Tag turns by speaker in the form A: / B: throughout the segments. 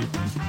A: Thank you.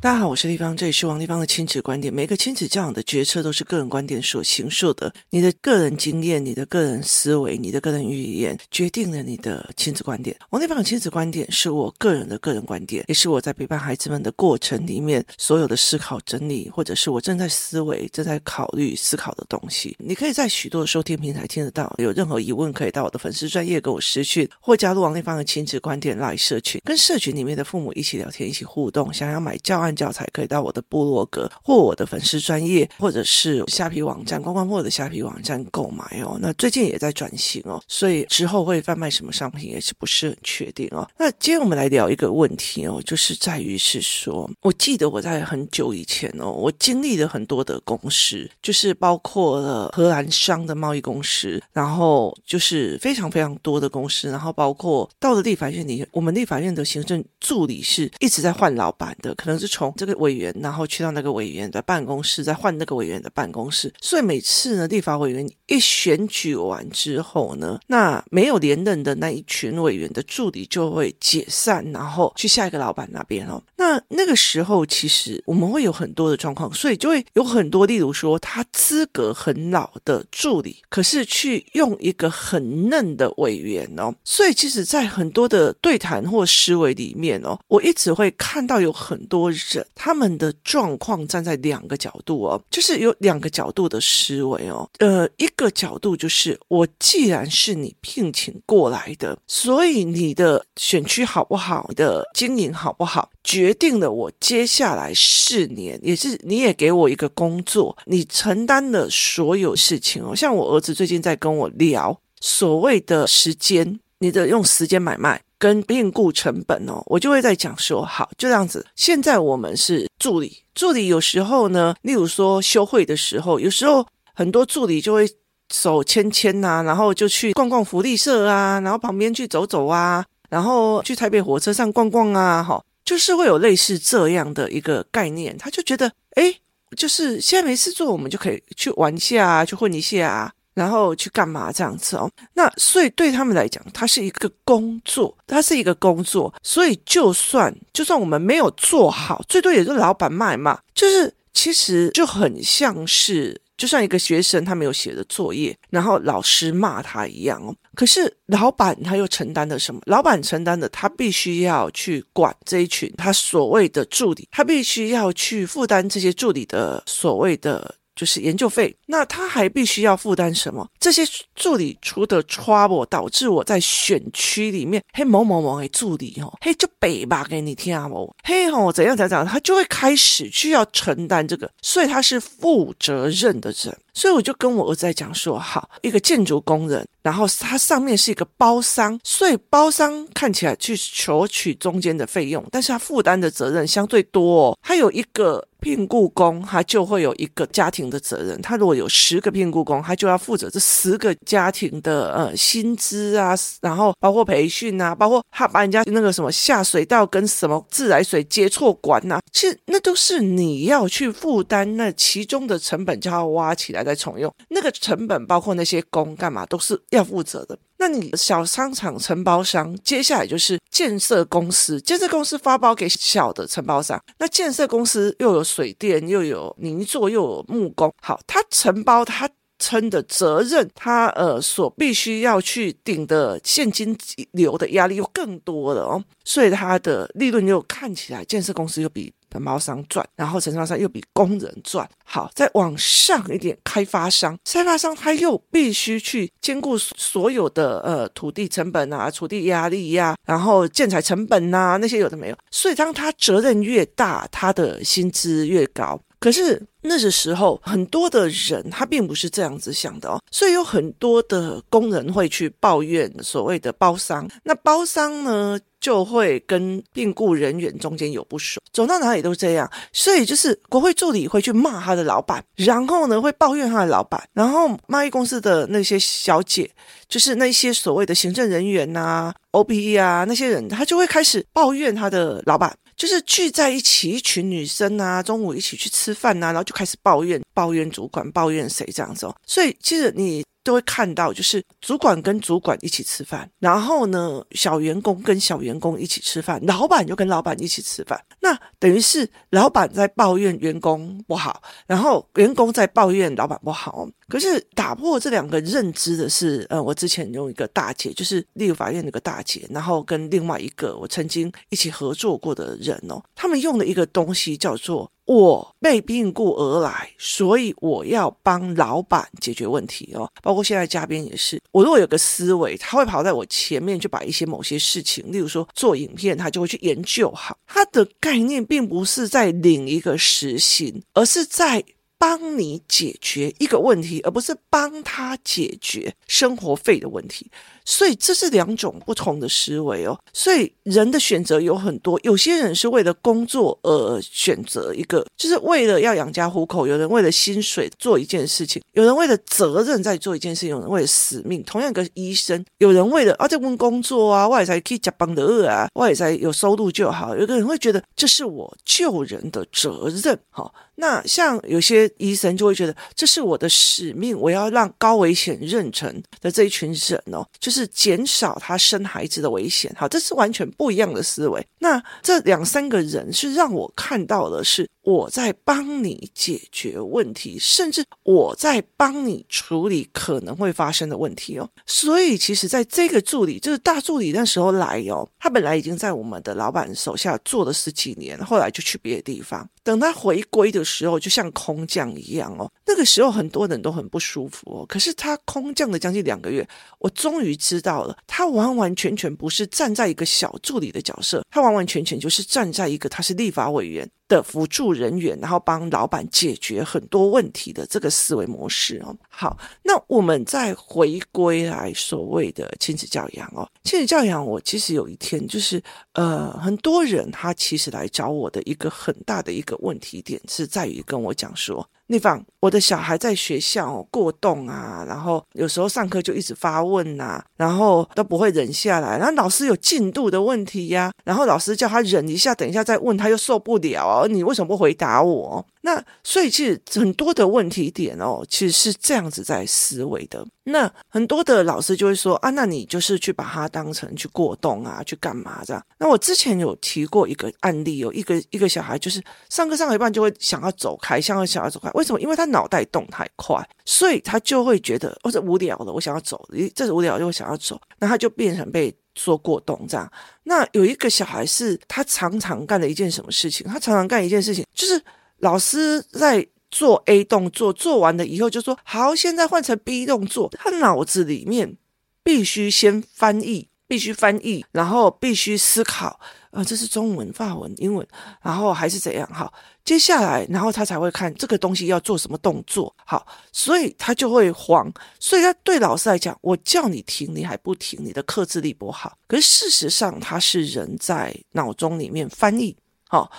A: 大家好，我是丽芳，这里是王丽芳的亲子观点。每个亲子教养的决策都是个人观点所形塑的。你的个人经验、你的个人思维、你的个人语言，决定了你的亲子观点。王丽芳的亲子观点是我个人的个人观点，也是我在陪伴孩子们的过程里面所有的思考整理，或者是我正在思维、正在考虑思考的东西。你可以在许多的收听平台听得到。有任何疑问，可以到我的粉丝专业给我私讯，或加入王丽芳的亲子观点 LINE 社群，跟社群里面的父母一起聊天、一起互动。想要买教案。教材可以到我的部落格或我的粉丝专业，或者是虾皮网站、观光部的虾皮网站购买哦。那最近也在转型哦，所以之后会贩卖什么商品也是不是很确定哦。那今天我们来聊一个问题哦，就是在于是说，我记得我在很久以前哦，我经历了很多的公司，就是包括了荷兰商的贸易公司，然后就是非常非常多的公司，然后包括到了立法院里，我们立法院的行政助理是一直在换老板的，可能是从这个委员，然后去到那个委员的办公室，再换那个委员的办公室。所以每次呢，立法委员一选举完之后呢，那没有连任的那一群委员的助理就会解散，然后去下一个老板那边哦。那那个时候，其实我们会有很多的状况，所以就会有很多，例如说他资格很老的助理，可是去用一个很嫩的委员哦。所以其实，在很多的对谈或思维里面哦，我一直会看到有很多人。他们的状况站在两个角度哦，就是有两个角度的思维哦。呃，一个角度就是，我既然是你聘请过来的，所以你的选区好不好，的经营好不好，决定了我接下来四年，也是你也给我一个工作，你承担了所有事情哦。像我儿子最近在跟我聊所谓的时间，你的用时间买卖。跟变故成本哦，我就会在讲说，好，就这样子。现在我们是助理，助理有时候呢，例如说休会的时候，有时候很多助理就会手牵牵呐，然后就去逛逛福利社啊，然后旁边去走走啊，然后去台北火车站逛逛啊，哈，就是会有类似这样的一个概念。他就觉得，哎，就是现在没事做，我们就可以去玩一下啊，去混一下啊。然后去干嘛这样子哦？那所以对他们来讲，它是一个工作，它是一个工作。所以就算就算我们没有做好，最多也是老板骂嘛。就是其实就很像是，就像一个学生他没有写的作业，然后老师骂他一样哦。可是老板他又承担了什么？老板承担的，他必须要去管这一群他所谓的助理，他必须要去负担这些助理的所谓的。就是研究费，那他还必须要负担什么？这些助理出的 trouble 导致我在选区里面，嘿某某某的助理哦，嘿就北吧给你听啊，某嘿吼怎样怎样，他就会开始去要承担这个，所以他是负责任的人。所以我就跟我儿子在讲说，好，一个建筑工人，然后他上面是一个包商，所以包商看起来去求取中间的费用，但是他负担的责任相对多哦。他有一个聘雇工，他就会有一个家庭的责任。他如果有十个聘雇工，他就要负责这十个家庭的呃薪资啊，然后包括培训啊，包括他把人家那个什么下水道跟什么自来水接错管呐，其实那都是你要去负担那其中的成本，就要挖起来。在重用那个成本，包括那些工干嘛，都是要负责的。那你小商场承包商，接下来就是建设公司，建设公司发包给小的承包商。那建设公司又有水电，又有泥作，又有木工。好，他承包他称的责任，他呃所必须要去顶的现金流的压力又更多了哦，所以他的利润又看起来建设公司又比。承包商赚，然后承包商又比工人赚。好，再往上一点，开发商，开发商他又必须去兼顾所有的呃土地成本啊、土地压力呀、啊，然后建材成本呐、啊，那些有的没有。所以当他责任越大，他的薪资越高。可是那个时候，很多的人他并不是这样子想的哦，所以有很多的工人会去抱怨所谓的包商。那包商呢，就会跟聘雇人员中间有不爽，走到哪里都这样。所以就是国会助理会去骂他的老板，然后呢会抱怨他的老板，然后贸易公司的那些小姐，就是那些所谓的行政人员呐、啊、OPE 啊那些人，他就会开始抱怨他的老板。就是聚在一起，一群女生啊，中午一起去吃饭啊，然后就开始抱怨，抱怨主管，抱怨谁这样子哦。所以其实你。都会看到，就是主管跟主管一起吃饭，然后呢，小员工跟小员工一起吃饭，老板就跟老板一起吃饭。那等于是老板在抱怨员工不好，然后员工在抱怨老板不好。可是打破这两个认知的是，呃，我之前用一个大姐，就是立法院那个大姐，然后跟另外一个我曾经一起合作过的人哦，他们用的一个东西叫做“我被病故而来，所以我要帮老板解决问题”哦。包括现在嘉宾也是，我如果有个思维，他会跑在我前面，就把一些某些事情，例如说做影片，他就会去研究好。他的概念并不是在领一个时薪，而是在。帮你解决一个问题，而不是帮他解决生活费的问题。所以这是两种不同的思维哦。所以人的选择有很多，有些人是为了工作而选择一个，就是为了要养家糊口；有人为了薪水做一件事情，有人为了责任在做一件事情，有人为了使命。同样一个医生，有人为了啊这份工作啊，我也才可以加班的饿啊，我也才有收入就好。有个人会觉得这是我救人的责任，哈。那像有些医生就会觉得这是我的使命，我要让高危险妊娠的这一群人哦，就是。是减少他生孩子的危险，好，这是完全不一样的思维。那这两三个人是让我看到的是我在帮你解决问题，甚至我在帮你处理可能会发生的问题哦。所以其实在这个助理，就是大助理那时候来哦，他本来已经在我们的老板手下做了十几年，后来就去别的地方。等他回归的时候，就像空降一样哦。那个时候很多人都很不舒服哦。可是他空降了将近两个月，我终于知道了，他完完全全不是站在一个小助理的角色，他完完全全就是站在一个他是立法委员的辅助人员，然后帮老板解决很多问题的这个思维模式哦。好，那我们再回归来所谓的亲子教养哦。亲子教养，我其实有一天就是呃，很多人他其实来找我的一个很大的一个问题点是在于跟我讲说。丽芳，我的小孩在学校过动啊，然后有时候上课就一直发问呐、然后都不会忍下来，然后老师有进度的问题呀、然后老师叫他忍一下，等一下再问，他又受不了啊，你为什么不回答我？那所以其实很多的问题点哦，其实是这样子在思维的。那很多的老师就会说啊，那你就是去把它当成去过动啊，去干嘛这样？那我之前有提过一个案例，有一个一个小孩就是上课上一半就会想要走开，想要想要走开，为什么？因为他脑袋动太快，所以他就会觉得哦，这无聊了，我想要走，这是无聊就会想要走，那他就变成被说过动这样。那有一个小孩是他常常干的一件什么事情？他常常干一件事情就是。老师在做 A 动作，做完了以后就说：“好，现在换成 B 动作。”他脑子里面必须先翻译，必须翻译，然后必须思考，呃，这是中文、法文、英文，然后还是怎样？好，接下来，然后他才会看这个东西要做什么动作。好，所以他就会慌。所以他对老师来讲，我叫你停，你还不停，你的克制力不好。可是事实上，他是人在脑中里面翻译。好。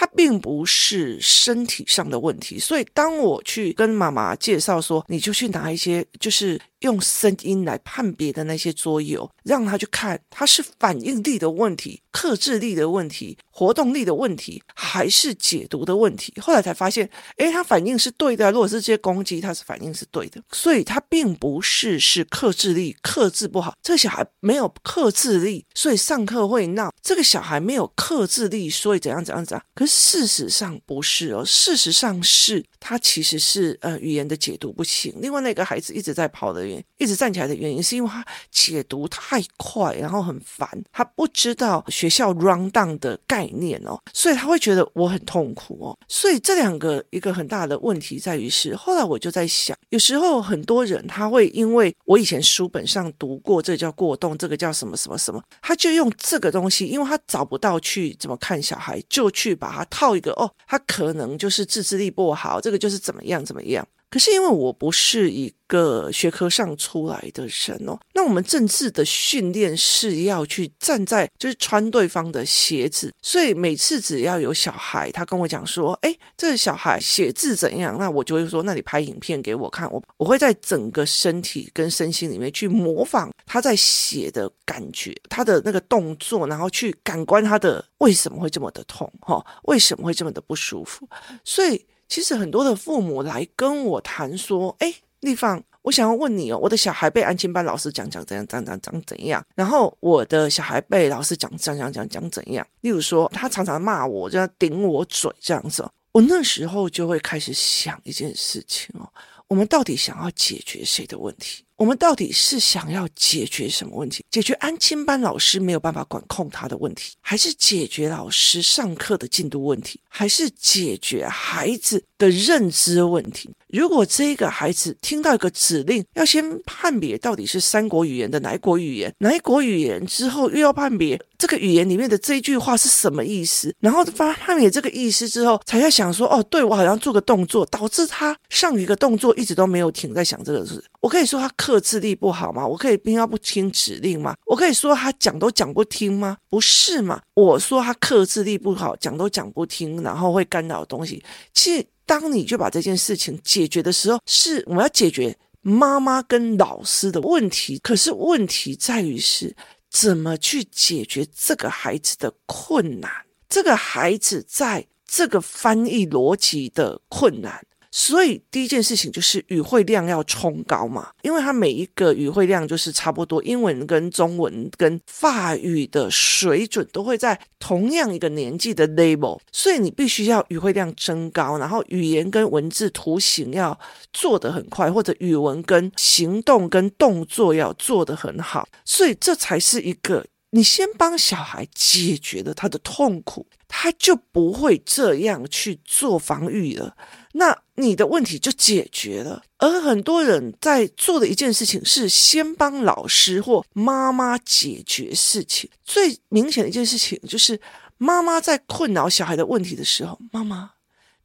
A: 它并不是身体上的问题，所以当我去跟妈妈介绍说，你就去拿一些，就是。用声音来判别的那些桌游，让他去看，他是反应力的问题、克制力的问题、活动力的问题，还是解读的问题？后来才发现，诶，他反应是对的。如果是这些攻击，他是反应是对的，所以他并不是是克制力克制不好。这个小孩没有克制力，所以上课会闹。这个小孩没有克制力，所以怎样怎样怎样。可是事实上不是哦，事实上是他其实是呃语言的解读不行。另外那个孩子一直在跑的原。一直站起来的原因，是因为他解读太快，然后很烦，他不知道学校 run down 的概念哦，所以他会觉得我很痛苦哦。所以这两个一个很大的问题在于是，后来我就在想，有时候很多人他会因为我以前书本上读过，这叫过动，这个叫什么什么什么，他就用这个东西，因为他找不到去怎么看小孩，就去把它套一个哦，他可能就是自制力不好，这个就是怎么样怎么样。可是因为我不是一个学科上出来的人哦，那我们政治的训练是要去站在就是穿对方的鞋子，所以每次只要有小孩他跟我讲说，哎，这个小孩写字怎样，那我就会说，那你拍影片给我看，我我会在整个身体跟身心里面去模仿他在写的感觉，他的那个动作，然后去感官他的为什么会这么的痛，哈，为什么会这么的不舒服，所以。其实很多的父母来跟我谈说：“哎，丽芳，我想要问你哦，我的小孩被安亲班老师讲讲怎样怎样怎样怎样，然后我的小孩被老师讲讲讲讲讲怎样，例如说他常常骂我，就要顶我嘴这样子，我那时候就会开始想一件事情哦，我们到底想要解决谁的问题？我们到底是想要解决什么问题？解决安亲班老师没有办法管控他的问题，还是解决老师上课的进度问题，还是解决孩子的认知问题？如果这个孩子听到一个指令，要先判别到底是三国语言的哪一国语言，哪一国语言之后又要判别这个语言里面的这一句话是什么意思，然后发判别这个意思之后，才要想说，哦，对，我好像做个动作，导致他上一个动作一直都没有停在想这个事。我可以说他克制力不好吗？我可以逼他不听指令吗？我可以说他讲都讲不听吗？不是嘛？我说他克制力不好，讲都讲不听，然后会干扰东西。其实，当你就把这件事情解决的时候，是我们要解决妈妈跟老师的问题。可是问题在于是怎么去解决这个孩子的困难，这个孩子在这个翻译逻辑的困难。所以第一件事情就是语汇量要冲高嘛，因为它每一个语汇量就是差不多，英文跟中文跟法语的水准都会在同样一个年纪的 level，所以你必须要语汇量增高，然后语言跟文字图形要做得很快，或者语文跟行动跟动作要做得很好，所以这才是一个你先帮小孩解决了他的痛苦，他就不会这样去做防御了。那你的问题就解决了，而很多人在做的一件事情是先帮老师或妈妈解决事情。最明显的一件事情就是，妈妈在困扰小孩的问题的时候，妈妈，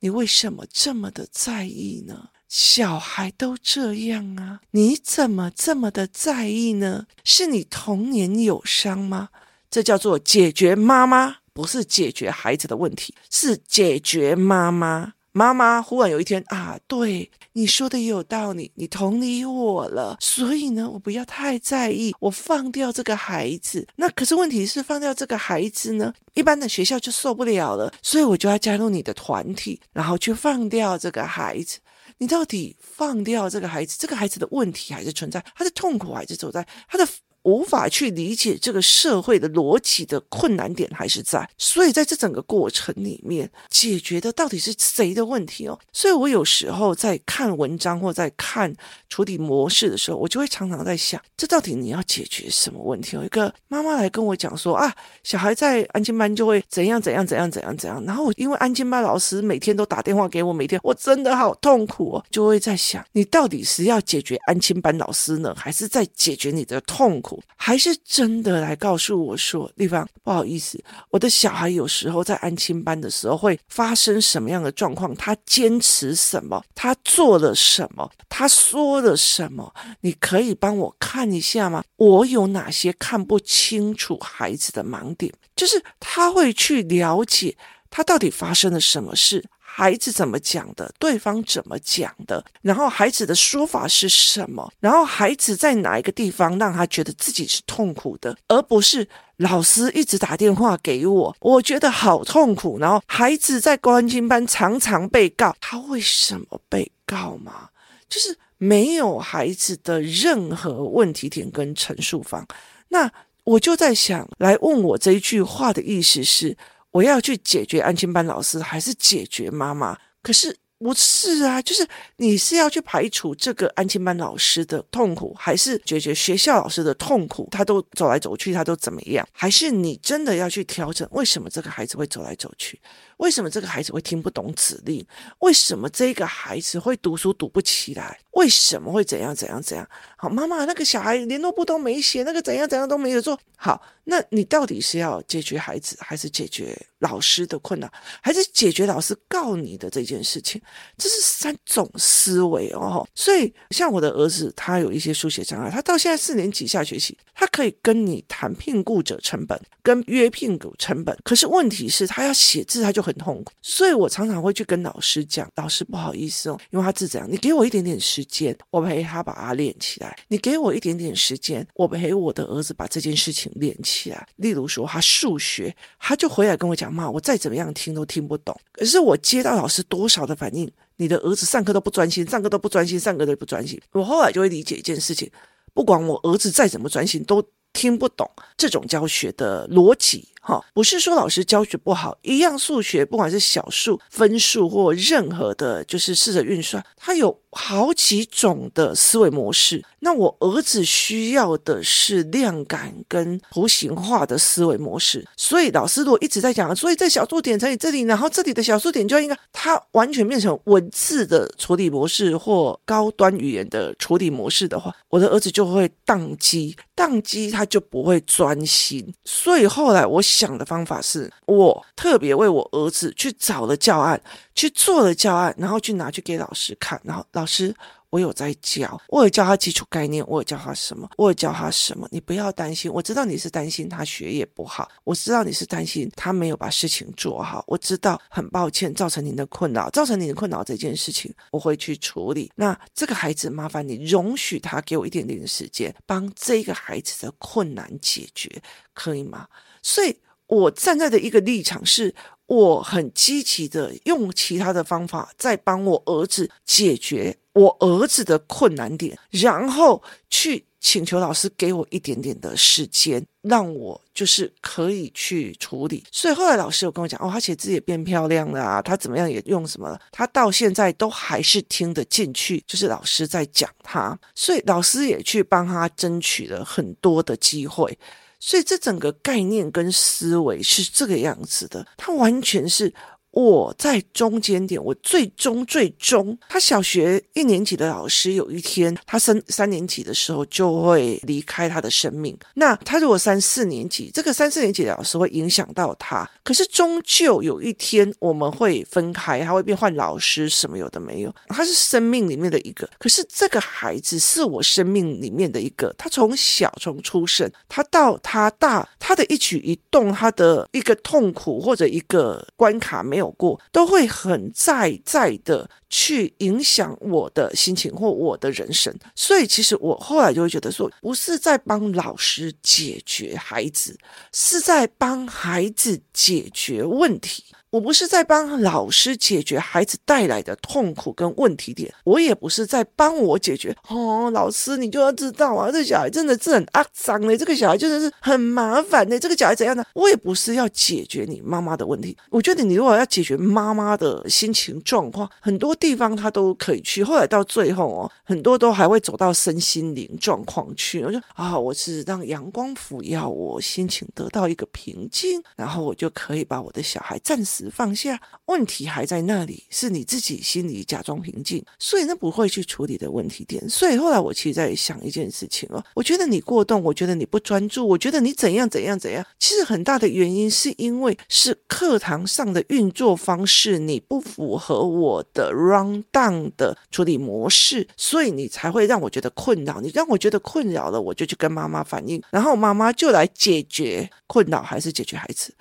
A: 你为什么这么的在意呢？小孩都这样啊，你怎么这么的在意呢？是你童年有伤吗？这叫做解决妈妈，不是解决孩子的问题，是解决妈妈。妈妈忽然有一天啊，对你说的也有道理，你同理我了，所以呢，我不要太在意，我放掉这个孩子。那可是问题是，放掉这个孩子呢，一般的学校就受不了了，所以我就要加入你的团体，然后去放掉这个孩子。你到底放掉这个孩子，这个孩子的问题还是存在，他的痛苦还是走在他的。无法去理解这个社会的逻辑的困难点还是在，所以在这整个过程里面，解决的到底是谁的问题哦？所以我有时候在看文章或在看处理模式的时候，我就会常常在想，这到底你要解决什么问题？有一个妈妈来跟我讲说啊，小孩在安亲班就会怎样怎样怎样怎样怎样，然后因为安亲班老师每天都打电话给我，每天我真的好痛苦哦，就会在想，你到底是要解决安亲班老师呢，还是在解决你的痛苦？还是真的来告诉我说，丽芳，不好意思，我的小孩有时候在安亲班的时候会发生什么样的状况？他坚持什么？他做了什么？他说了什么？你可以帮我看一下吗？我有哪些看不清楚孩子的盲点？就是他会去了解他到底发生了什么事。孩子怎么讲的？对方怎么讲的？然后孩子的说法是什么？然后孩子在哪一个地方让他觉得自己是痛苦的，而不是老师一直打电话给我，我觉得好痛苦。然后孩子在安亲班常常被告，他为什么被告吗？就是没有孩子的任何问题点跟陈述方。那我就在想，来问我这一句话的意思是。我要去解决安亲班老师，还是解决妈妈？可是不是啊，就是你是要去排除这个安亲班老师的痛苦，还是解决学校老师的痛苦？他都走来走去，他都怎么样？还是你真的要去调整？为什么这个孩子会走来走去？为什么这个孩子会听不懂指令？为什么这个孩子会读书读不起来？为什么会怎样怎样怎样？好，妈妈，那个小孩联络簿都没写，那个怎样怎样都没有做好。那你到底是要解决孩子，还是解决老师的困难，还是解决老师告你的这件事情？这是三种思维哦。所以，像我的儿子，他有一些书写障碍，他到现在四年级下学期，他可以跟你谈聘雇者成本，跟约聘雇成本。可是问题是，他要写字，他就很痛苦。所以我常常会去跟老师讲，老师不好意思哦，因为他是这样，你给我一点点时间，我陪他把它练起来。你给我一点点时间，我陪我的儿子把这件事情练。起来，例如说他数学，他就回来跟我讲，妈，我再怎么样听都听不懂。可是我接到老师多少的反应，你的儿子上课都不专心，上课都不专心，上课都不专心。我后来就会理解一件事情，不管我儿子再怎么专心，都听不懂这种教学的逻辑。哈，不是说老师教学不好，一样数学，不管是小数、分数或任何的，就是试着运算，它有好几种的思维模式。那我儿子需要的是量感跟图形化的思维模式。所以老师如果一直在讲，所以这小数点乘以这里，然后这里的小数点就应该，它完全变成文字的处理模式或高端语言的处理模式的话，我的儿子就会宕机，宕机他就不会专心。所以后来我。想的方法是我特别为我儿子去找了教案，去做了教案，然后去拿去给老师看。然后老师，我有在教，我有教他基础概念，我有教他什么，我有教他什么。你不要担心，我知道你是担心他学业不好，我知道你是担心他没有把事情做好。我知道，很抱歉造成您的困扰，造成您的困扰这件事情，我会去处理。那这个孩子，麻烦你容许他给我一点点的时间，帮这个孩子的困难解决，可以吗？所以。我站在的一个立场是，我很积极的用其他的方法在帮我儿子解决我儿子的困难点，然后去请求老师给我一点点的时间，让我就是可以去处理。所以后来老师有跟我讲，哦，他写字也变漂亮了啊，他怎么样也用什么了，他到现在都还是听得进去，就是老师在讲他，所以老师也去帮他争取了很多的机会。所以这整个概念跟思维是这个样子的，它完全是。我在中间点，我最终最终，他小学一年级的老师有一天，他升三年级的时候就会离开他的生命。那他如果三四年级，这个三四年级的老师会影响到他，可是终究有一天我们会分开，他会变换老师，什么有的没有。他是生命里面的一个，可是这个孩子是我生命里面的一个。他从小从出生，他到他大，他的一举一动，他的一个痛苦或者一个关卡没有。有过都会很在在的去影响我的心情或我的人生，所以其实我后来就会觉得说，不是在帮老师解决孩子，是在帮孩子解决问题。我不是在帮老师解决孩子带来的痛苦跟问题点，我也不是在帮我解决。哦，老师，你就要知道啊，这小孩真的是很肮脏的，这个小孩真的是很麻烦的，这个小孩怎样呢？我也不是要解决你妈妈的问题。我觉得你如果要解决妈妈的心情状况，很多地方他都可以去。后来到最后哦，很多都还会走到身心灵状况去。我就啊，我是让阳光抚养我心情得到一个平静，然后我就可以把我的小孩暂时。放下，问题还在那里，是你自己心里假装平静，所以那不会去处理的问题点。所以后来我其实在想一件事情哦，我觉得你过动，我觉得你不专注，我觉得你怎样怎样怎样。其实很大的原因是因为是课堂上的运作方式，你不符合我的 run down 的处理模式，所以你才会让我觉得困扰。你让我觉得困扰了，我就去跟妈妈反映，然后妈妈就来解决困扰，还是解决孩子。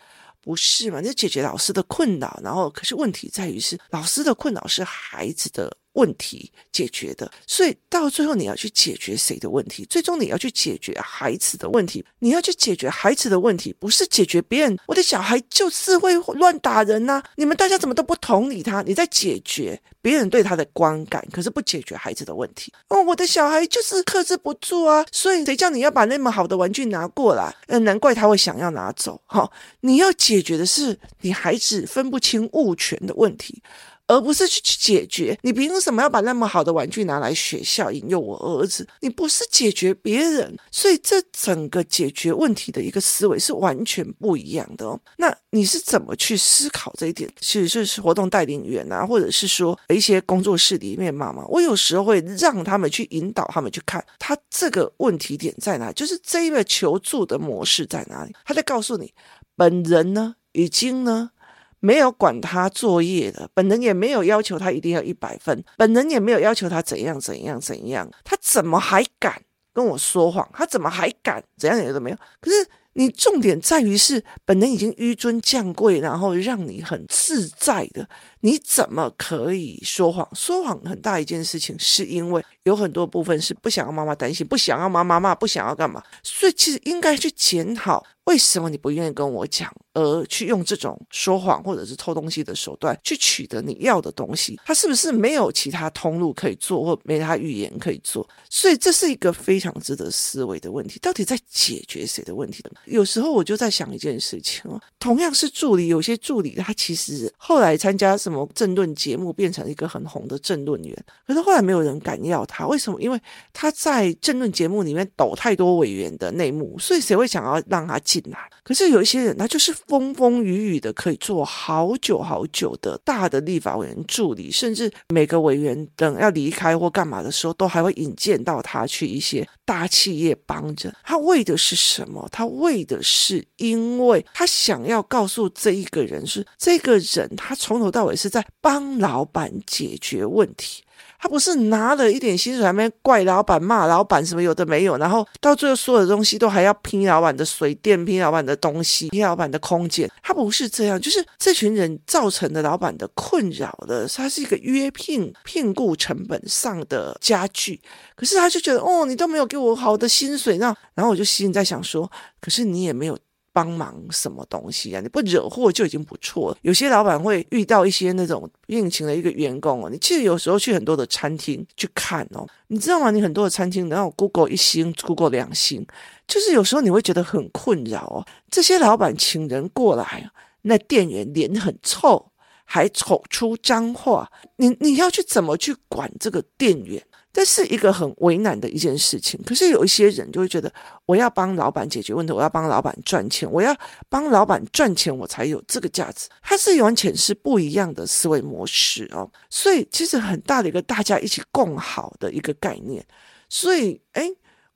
A: 不是嘛？那解决老师的困扰，然后可是问题在于是老师的困扰是孩子的问题解决的，所以到最后你要去解决谁的问题？最终你要去解决孩子的问题。你要去解决孩子的问题，不是解决别人。我的小孩就是会乱打人呐、你们大家怎么都不同理他？你在解决别人对他的观感，可是不解决孩子的问题。哦，我的小孩就是克制不住啊！所以谁叫你要把那么好的玩具拿过来？呃，难怪他会想要拿走。好、你要解决的是你孩子分不清物权的问题。而不是去去解决，你凭什么要把那么好的玩具拿来学校引诱我儿子？你不是解决别人，所以这整个解决问题的一个思维是完全不一样的哦。那你是怎么去思考这一点？其实就是活动带领员啊，或者是说一些工作室里面妈妈，我有时候会让他们去引导他们去看他这个问题点在哪，就是这一个求助的模式在哪里。他在告诉你，本人呢已经呢。没有管他作业的，本人也没有要求他一定要一百分，本人也没有要求他怎样怎样怎样，他怎么还敢跟我说谎？他怎么还敢怎样也都没有？可是。你重点在于是本人已经紆尊降贵，然后让你很自在的，你怎么可以说谎？说谎很大一件事情，是因为有很多部分是不想要妈妈担心，不想要妈妈骂，不想要干嘛，所以其实应该去检讨。为什么你不愿意跟我讲，而去用这种说谎或者是偷东西的手段去取得你要的东西？他是不是没有其他通路可以做，或没他语言可以做？所以这是一个非常值得思维的问题。到底在解决谁的问题呢？有时候我就在想一件事情哦，同样是助理，有些助理他其实后来参加什么政论节目，变成一个很红的政论员，可是后来没有人敢要他，他为什么？因为他在政论节目里面抖太多委员的内幕，所以谁会想要让他？进来，可是有一些人，他就是风风雨雨的，可以做好久好久的大的立法委员助理，甚至每个委员等要离开或干嘛的时候，都还会引荐到他去一些大企业帮着。他为的是什么？他为的是，因为他想要告诉这一个人是，这个人他从头到尾是在帮老板解决问题。他不是拿了一点薪水，还没怪老板、骂老板什么有的没有，然后到最后所有的东西都还要拼老板的水电、拼老板的东西、拼老板的空间。他不是这样，就是这群人造成的老板的困扰的，他是一个约聘聘雇成本上的加剧。可是他就觉得，哦，你都没有给我好的薪水，那然后我就心里在想说，可是你也没有。帮忙什么东西啊？你不惹祸就已经不错了。有些老板会遇到一些那种聘请的一个员工哦，你其实有时候去很多的餐厅去看哦，你知道吗？你很多的餐厅，然后 Google 一星，Google 两星，就是有时候你会觉得很困扰哦。这些老板请人过来，那店员脸很臭，还丑出脏话，你你要去怎么去管这个店员？这是一个很为难的一件事情，可是有一些人就会觉得，我要帮老板解决问题，我要帮老板赚钱，我要帮老板赚钱，我才有这个价值。它是完全是不一样的思维模式哦，所以其实很大的一个大家一起共好的一个概念，所以哎。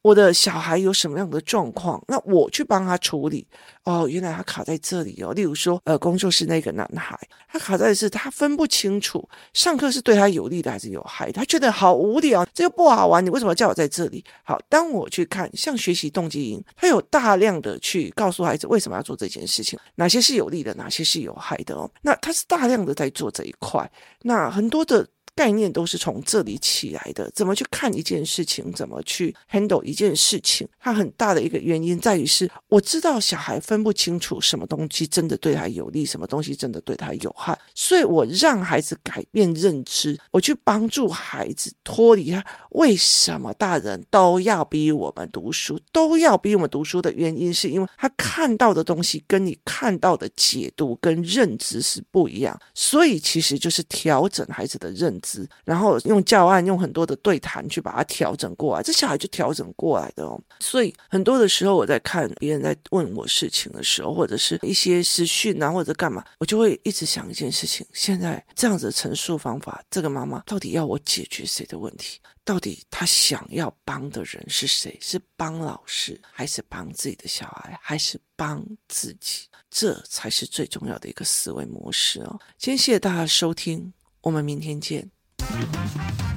A: 我的小孩有什么样的状况，那我去帮他处理。哦，原来他卡在这里哦。例如说，呃，工作室那个男孩，他卡在的是他分不清楚上课是对他有利的还是有害，他觉得好无聊，这又不好玩，你为什么叫我在这里？好，当我去看像学习动机营，他有大量的去告诉孩子为什么要做这件事情，哪些是有利的，哪些是有害的哦。那他是大量的在做这一块，那很多的。概念都是从这里起来的，怎么去看一件事情，怎么去 handle 一件事情，它很大的一个原因在于是，我知道小孩分不清楚什么东西真的对他有利，什么东西真的对他有害，所以我让孩子改变认知，我去帮助孩子脱离他为什么大人都要逼我们读书，都要逼我们读书的原因，是因为他看到的东西跟你看到的解读跟认知是不一样，所以其实就是调整孩子的认知。然后用教案，用很多的对谈去把它调整过来，这小孩就调整过来的哦。所以很多的时候，我在看别人在问我事情的时候，或者是一些私讯啊，或者干嘛，我就会一直想一件事情：现在这样子的陈述方法，这个妈妈到底要我解决谁的问题？到底她想要帮的人是谁？是帮老师，还是帮自己的小孩，还是帮自己？这才是最重要的一个思维模式哦。今天谢谢大家收听，我们明天见。ハハハハ!